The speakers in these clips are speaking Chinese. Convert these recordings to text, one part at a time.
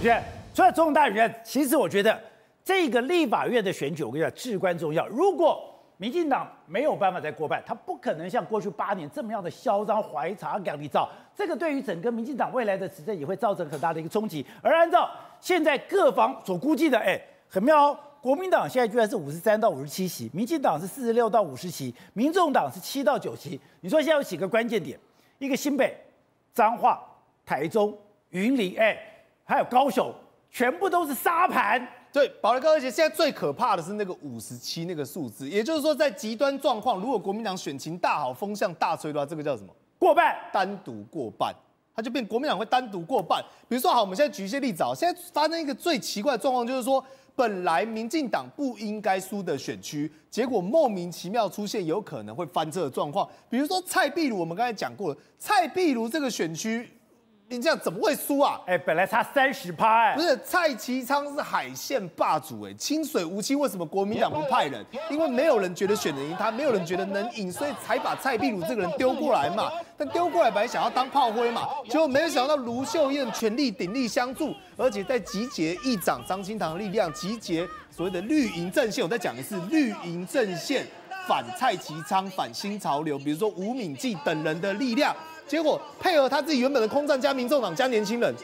是，除了总统大选，其实我觉得这个立法院的选举，我跟你讲至关重要。如果民进党没有办法再过半，他不可能像过去八年这么样的嚣张怀才两立造，这个对于整个民进党未来的执政也会造成很大的一个冲击。而按照现在各方所估计的，哎，很妙哦，国民党现在居然是五十三到五十七席，民进党是四十六到五十席，民众党是七到九席。你说现在有几个关键点？一个新北、彰化、台中、云林，哎。还有高手，全部都是沙盘。对，宝来哥，而且现在最可怕的是那个五十七那个数字，也就是说，在极端状况，如果国民党选情大好，风向大吹的话，这个叫什么？过半，单独过半，它就变国民党会单独过半。比如说，好，我们现在举一些例子啊，现在发生一个最奇怪的状况，就是说，本来民进党不应该输的选区，结果莫名其妙出现有可能会翻车的状况。比如说蔡壁如，我们刚才讲过了，蔡壁如这个选区。你这样怎么会输啊？哎、欸，本来差三十趴，哎，不是蔡其昌是海线霸主，哎，清水无期，为什么国民党不派人？因为没有人觉得选得赢他，没有人觉得能赢，所以才把蔡壁如这个人丢过来嘛。但丢过来本来想要当炮灰嘛，结果没有想到卢秀燕全力鼎力相助，而且在集结议长张清堂的力量，集结所谓的绿营阵线。我再讲一次，绿营阵线反蔡其昌，反新潮流，比如说吴敏记等人的力量。结果配合他自己原本的空战加民众党加年轻人，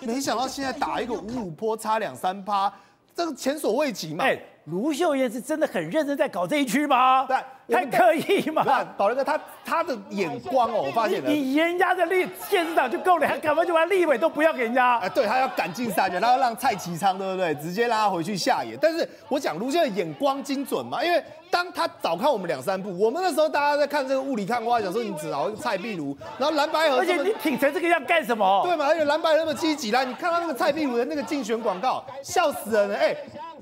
没想到现在打一个五五坡差两三趴，这个前所未及嘛。卢秀燕是真的很认真在搞这一区吗？对。太刻意嘛？宝来哥，他他的眼光哦，我发现了。你人家的立县市长就够了，还干嘛就把立委都不要给人家？哎，对他要赶尽杀绝，他要让蔡其昌，对不对？直接拉他回去下野。但是我讲卢秀燕眼光精准嘛，因为当他早看我们两三步，我们那时候大家在看这个雾里看花，想说你只熬蔡壁如，然后蓝白河，而且你挺成这个样干什么？对嘛？而且蓝白那么积极啦，你看到那个蔡壁如的那个竞选广告，笑死人了，哎。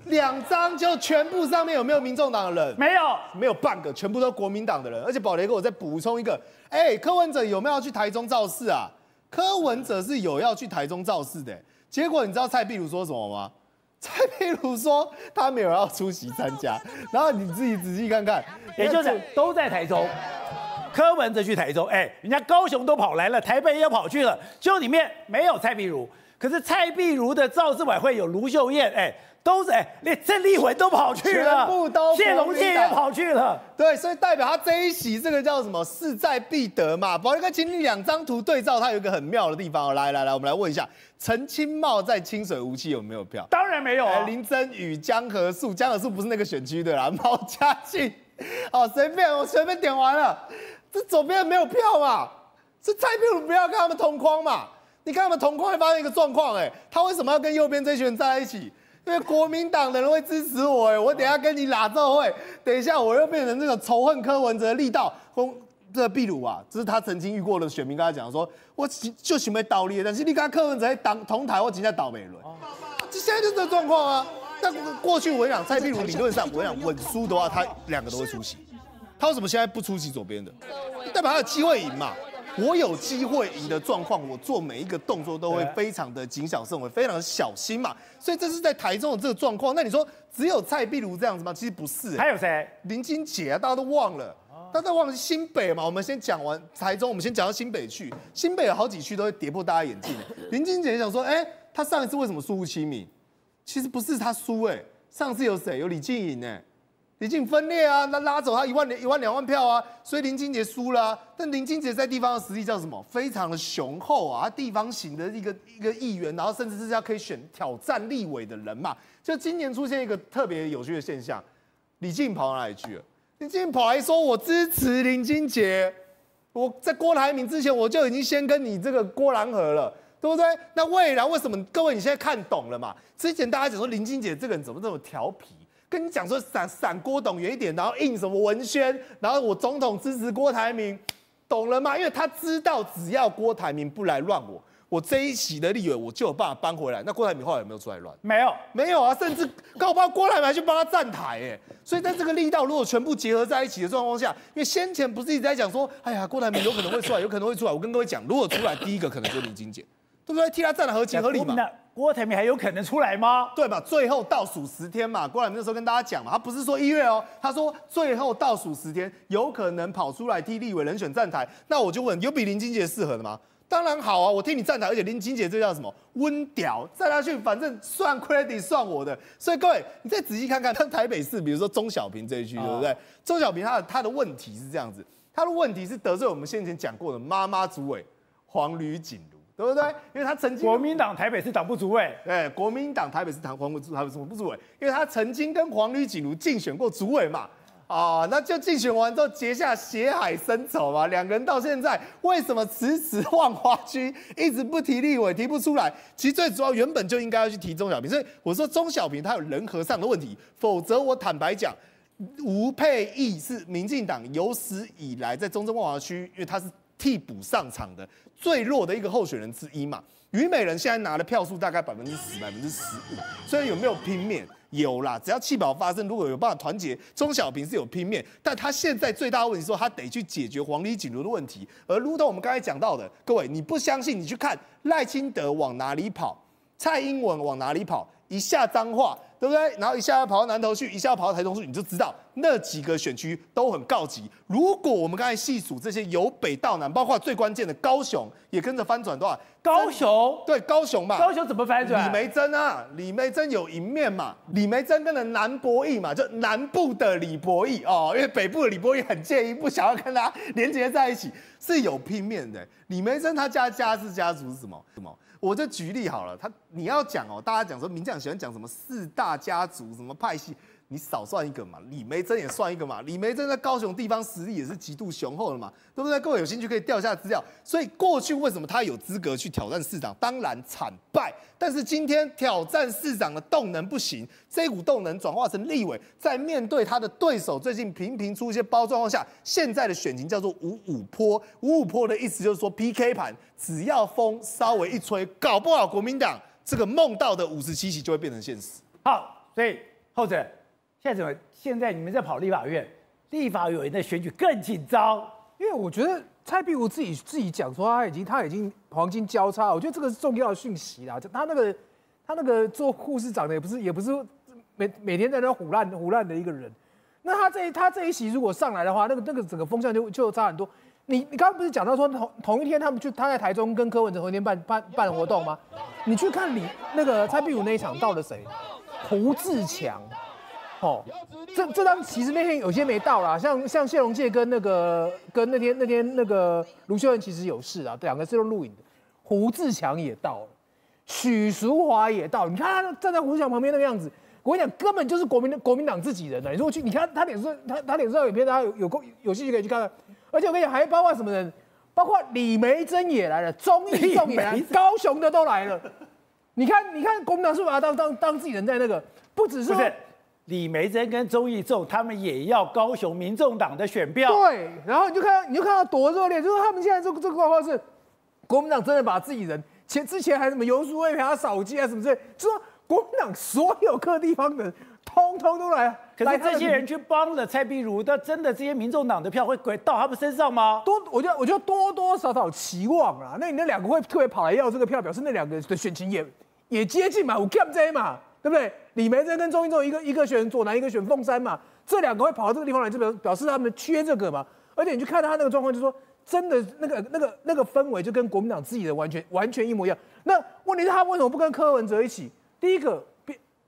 两张就全部上面有没有民众党的人？没有，没有半个，全部都国民党的人。而且宝雷哥，我再补充一个，哎、欸，柯文哲有没有要去台中造势啊？柯文哲是有要去台中造势的。结果你知道蔡壁如说什么吗？蔡壁如说他没有要出席参加。然后你自己仔细看看，也就是都在台中，柯文哲去台中，哎、欸，人家高雄都跑来了，台北也跑去了，就里面没有蔡壁如。可是蔡壁如的造势晚会有卢秀燕，哎、欸。都是哎，连郑丽文都跑去了，全部都谢龙介也跑去了。对，所以代表他这一席，这个叫什么？势在必得嘛。宝杰哥，请你两张图对照，它有一个很妙的地方。来来来，我们来问一下，陈清茂在清水无期有没有票？当然没有啊。林真宇、江河树，江河树不是那个选区的啦。毛家庆，哦，随便，我随便点完了。这左边没有票嘛？这蔡壁如不要跟他们同框嘛？你看他们同框会发生一个状况，哎，他为什么要跟右边这群人站在一起？因为国民党的人会支持我哎，我等一下跟你拉奏会，等一下我又变成这个仇恨柯文哲的力道。风这个壁如啊，这是他曾经遇过的选民跟他讲说，我就准备倒立，但是你跟柯文哲在当同台，我直接倒霉了。这现在就是这个状况啊。但过去我讲蔡壁如理论上，我讲稳输的话，他两个都会出席。他为什么现在不出席左边的？代表他有机会赢嘛。我有机会赢的状况，我做每一个动作都会非常的谨小慎微，非常的小心嘛。所以这是在台中的这个状况。那你说只有蔡壁如这样子吗？其实不是、欸。还有谁？林金杰啊，大家都忘了。大家都忘了新北嘛？我们先讲完台中，我们先讲到新北去。新北有好几区都会跌破大家眼镜。林金杰想说，哎、欸，他上一次为什么输不起米？其实不是他输，哎，上次有谁？有李静颖呢？李静分裂啊，那拉走他一万一万两万票啊，所以林金杰输了啊。但林金杰在地方的实力叫什么？非常的雄厚啊，他地方型的一个一个议员，然后甚至是要可以选挑战立委的人嘛。就今年出现一个特别有趣的现象，李静跑到哪里去了？李静跑来说我支持林金杰，我在郭台铭之前我就已经先跟你这个郭兰和了，对不对？那未来为什么各位你现在看懂了嘛？之前大家讲说林金杰这个人怎么这么调皮？跟你讲说闪闪郭董远一点，然后印什么文宣，然后我总统支持郭台铭，懂了吗？因为他知道只要郭台铭不来乱我，我这一席的立委我就有办法搬回来。那郭台铭后来有没有出来乱？没有，没有啊，甚至搞不好郭台铭还去帮他站台哎。所以在这个力道如果全部结合在一起的状况下，因为先前不是一直在讲说，哎呀，郭台铭有可能会出来，有可能会出来。我跟各位讲，如果出来，第一个可能就是林金杰，对不对？替他站的合情合理嘛。郭台铭还有可能出来吗？对吧？最后倒数十天嘛，郭台铭那时候跟大家讲嘛，他不是说一月哦，他说最后倒数十天有可能跑出来替立委人选站台。那我就问，有比林金杰适合的吗？当然好啊，我替你站台，而且林金杰这叫什么温屌，站下去反正算 credit 算我的。所以各位，你再仔细看看，像台北市，比如说钟小平这一区，对不对？钟小平他的他的问题是这样子，他的问题是得罪我们先前讲过的妈妈主委黄吕锦如，对不对？因为他曾经国民党台北市党部主委，对，国民党台北市党黄国台北市党部主委，因为他曾经跟黄吕锦如竞选过主委嘛。啊、哦，那就竞选完之后结下血海深仇嘛。两个人到现在为什么迟迟万花区一直不提立委，提不出来？其实最主要原本就应该要去提钟小平，所以我说钟小平他有人和上的问题，否则我坦白讲，吴佩义是民进党有史以来在中正万华区，因为他是替补上场的最弱的一个候选人之一嘛。虞美人现在拿的票数大概百分之十、百分之十五，所以有没有拼面？有啦，只要气保发生，如果有办法团结，钟小平是有拼面，但他现在最大的问题是说，他得去解决黄吕锦如的问题。而如同我们刚才讲到的，各位你不相信，你去看赖清德往哪里跑，蔡英文往哪里跑，一下脏话。对不对？然后一下要跑到南投去，一下要跑到台中去，你就知道那几个选区都很告急。如果我们刚才细数这些由北到南，包括最关键的高雄也跟着翻转多少？高雄对高雄嘛？高雄怎么翻转？李梅珍啊，李梅珍有赢面嘛？李梅珍跟着南博弈嘛，就南部的李博弈哦，因为北部的李博弈很介意，不想要跟他连接在一起，是有拼面的。李梅珍他家家是家族是什么？什么？我就举例好了，他你要讲哦，大家讲说民进党喜欢讲什么四大家族什么派系，你少算一个嘛，李梅珍也算一个嘛，李梅珍在高雄地方实力也是极度雄厚的嘛，对不对？各位有兴趣可以调下资料。所以过去为什么他有资格去挑战市长？当然惨败。但是今天挑战市长的动能不行，这股动能转化成立委，在面对他的对手最近频频出一些包状况下，现在的选情叫做五五坡。五五坡的意思就是说 PK 盘，只要风稍微一吹，搞不好国民党这个梦到的五十七席就会变成现实。好，所以后者现在怎么？现在你们在跑立法院，立法委员的选举更紧张，因为我觉得。蔡壁如自己自己讲说，他已经他已经黄金交叉，我觉得这个是重要的讯息啦。他那个他那个做护士长的也不是也不是每每天在那唬烂唬烂的一个人。那他这他这一席如果上来的话，那个那个整个风向就就差很多。你你刚刚不是讲到说同同一天他们去他在台中跟柯文哲同一天办办办活动吗？你去看李那个蔡壁如那一场到了谁？胡志强。哦，这这张其实那天有些没到啦，像像谢龙介跟那个跟那天那天那个卢秀恩其实有事啊，两个是用录影的。胡志强也到了，许淑华也到，你看他站在胡志强旁边那个样子，我跟你讲，根本就是国民国民党自己人呢。你说去，你看他脸上他他脸上有片，大家有有空有兴趣可以去看看。而且我跟你讲，还包括什么人？包括李梅珍也来了，钟义仲也来，高雄的都来了。你看你看国民党是不是把他当当当自己人在那个？不只是。李梅珍跟周义仲，他们也要高雄民众党的选票。对，然后你就看，你就看到多热烈，就是他们现在这个这个状况是，国民党真的把自己人前之前还什么游淑慧陪他扫街啊什么之类，就说国民党所有各地方的人通通都来。可是这些人去帮了蔡壁如，那真的这些民众党的票会归到他们身上吗？多，我觉得我觉得多多少少期望啊。那你那两个会特别跑来要这个票，表示那两个的选情也也接近嘛，有 cap 这嘛。对不对？李梅珍跟钟义忠一个一个选左南，一个选凤山嘛，这两个会跑到这个地方来，就表表示他们缺这个嘛。而且你去看他那个状况，就是说真的那个那个那个氛围就跟国民党自己的完全完全一模一样。那问题是，他为什么不跟柯文哲一起？第一个，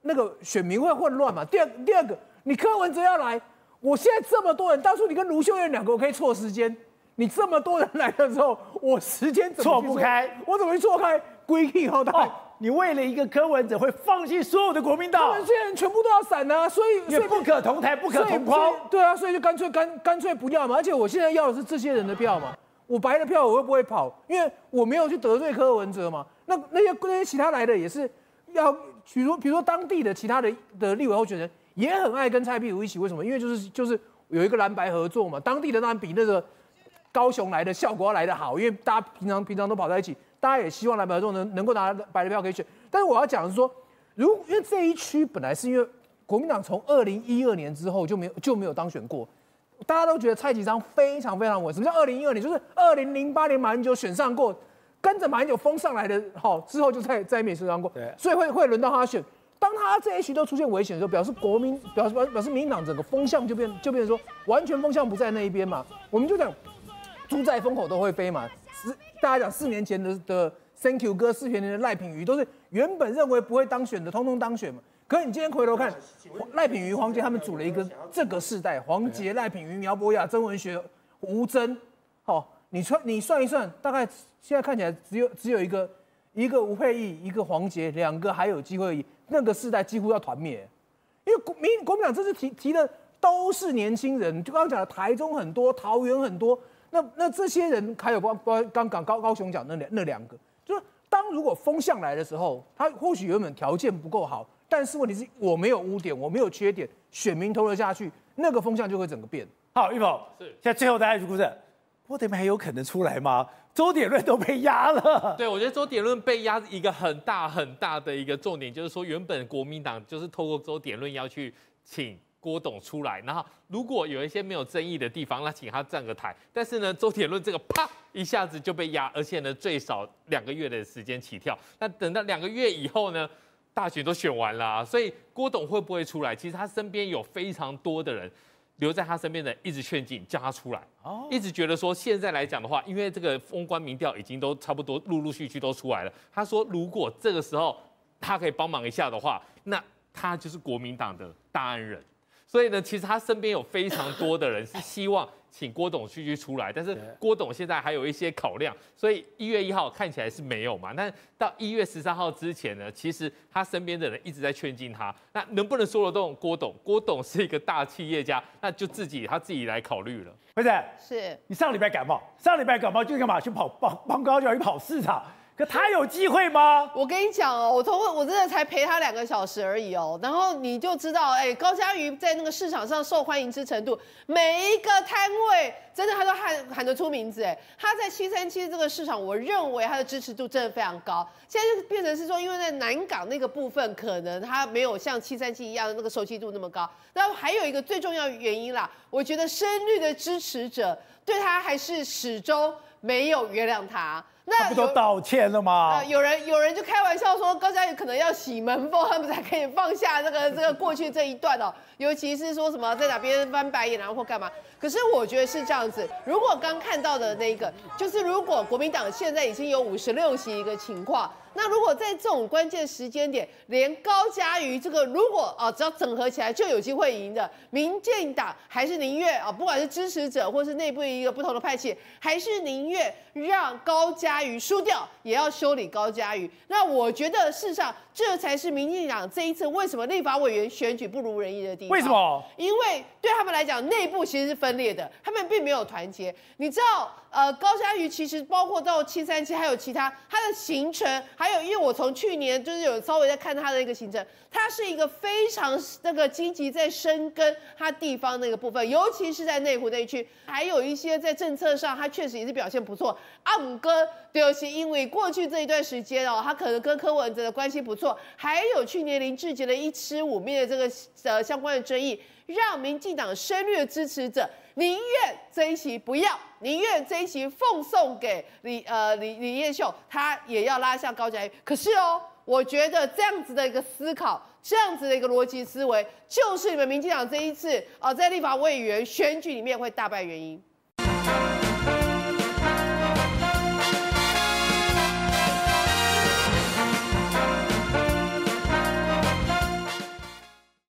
那个选民会混乱嘛。第二，第二个，你柯文哲要来，我现在这么多人，当初你跟卢秀燕两个我可以错时间，你这么多人来的时候，我时间错不开？我怎么去错开？规定好大。哦你为了一个柯文哲会放弃所有的国民党，他们这些人全部都要散啊，所以也不可同台，不可同框。对啊，所以就干脆干干脆不要嘛。而且我现在要的是这些人的票嘛，我白的票我会不会跑？因为我没有去得罪柯文哲嘛。那那些那些其他来的也是要，比如比如说当地的其他的的立委候选人也很爱跟蔡壁如一起，为什么？因为就是就是有一个蓝白合作嘛。当地的当然比那个高雄来的效果要来得好，因为大家平常平常都跑在一起。大家也希望蓝白合作能能够拿白的票可以选，但是我要讲的是说，如因为这一区本来是因为国民党从二零一二年之后就没有就没有当选过，大家都觉得蔡其昌非常非常稳。什么叫二零一二年？就是二零零八年马英九选上过，跟着马英九封上来的，好之后就再再没选上过，对，所以会会轮到他选。当他这一区都出现危险的时候，表示国民表示表表示民进党整个风向就变就变成说完全风向不在那一边嘛。我们就讲猪在风口都会飞嘛。四大家讲四年前的的 Thank you 哥，四年前的赖品妤，都是原本认为不会当选的，通通当选嘛。可是你今天回头看，赖品妤、黄杰他们组了一个这个世代，黄杰、赖品妤、苗博雅、曾文学、吴峥，好，你算你算一算，大概现在看起来只有只有一个一个吴佩忆，一个黄杰，两个还有机会，那个世代几乎要团灭，因为国民国民党这次提提的都是年轻人，就刚刚讲的台中很多，桃园很多，那那这些人还有包包刚刚高高雄讲那两那两个，就是当如果风向来的时候，他或许原本条件不够好。但是问题是我没有污点，我没有缺点，选民投了下去，那个风向就会整个变。好，玉凤是现在最后大家估是郭台铭还有可能出来吗？周点论都被压了。对，我觉得周点论被压一个很大很大的一个重点，就是说原本国民党就是透过周点论要去请郭董出来，然后如果有一些没有争议的地方，那请他站个台。但是呢，周铁论这个啪一下子就被压，而且呢最少两个月的时间起跳。那等到两个月以后呢？大选都选完了啊，所以郭董会不会出来？其实他身边有非常多的人留在他身边的，一直劝进叫他出来，一直觉得说现在来讲的话，因为这个封关民调已经都差不多陆陆续续都出来了。他说如果这个时候他可以帮忙一下的话，那他就是国民党的大恩人。所以呢，其实他身边有非常多的人是希望。请郭董继续出来，但是郭董现在还有一些考量，所以一月一号看起来是没有嘛。但到一月十三号之前呢，其实他身边的人一直在劝进他。那能不能说得动郭董？郭董是一个大企业家，那就自己他自己来考虑了。不是，是你上礼拜感冒，上礼拜感冒就干嘛？去跑帮帮高教去跑市场。可他有机会吗？我跟你讲哦，我从我真的才陪他两个小时而已哦，然后你就知道，哎，高嘉瑜在那个市场上受欢迎之程度，每一个摊位真的他都喊喊得出名字，哎，他在七三七这个市场，我认为他的支持度真的非常高。现在就变成是说，因为在南港那个部分，可能他没有像七三七一样那个熟悉度那么高。那还有一个最重要原因啦，我觉得深绿的支持者对他还是始终没有原谅他。那不都道歉了吗？呃、有人有人就开玩笑说，高嘉瑜可能要洗门风，他们才可以放下这个这个过去这一段哦。尤其是说什么在哪边翻白眼然后或干嘛。可是我觉得是这样子，如果刚看到的那个，就是如果国民党现在已经有五十六席一个情况。那如果在这种关键时间点，连高嘉瑜这个如果啊只要整合起来就有机会赢的，民进党还是宁愿啊，不管是支持者或是内部一个不同的派系，还是宁愿让高嘉瑜输掉，也要修理高嘉瑜。那我觉得事实上这才是民进党这一次为什么立法委员选举不如人意的地方。为什么？因为对他们来讲，内部其实是分裂的，他们并没有团结。你知道？呃，高嘉瑜其实包括到七三七，还有其他他的行程，还有因为我从去年就是有稍微在看他的一个行程，他是一个非常那个积极在深耕他地方那个部分，尤其是在内湖那一区，还有一些在政策上，他确实也是表现不错。阿五哥就是因为过去这一段时间哦，他可能跟柯文哲的关系不错，还有去年林志杰的一吃五面的这个呃相关的争议，让民进党深绿支持者。宁愿这一席不要，宁愿这一席奉送给李呃李李彦秀，他也要拉下高嘉瑜。可是哦，我觉得这样子的一个思考，这样子的一个逻辑思维，就是你们民进党这一次啊、呃、在立法委员选举里面会大败原因。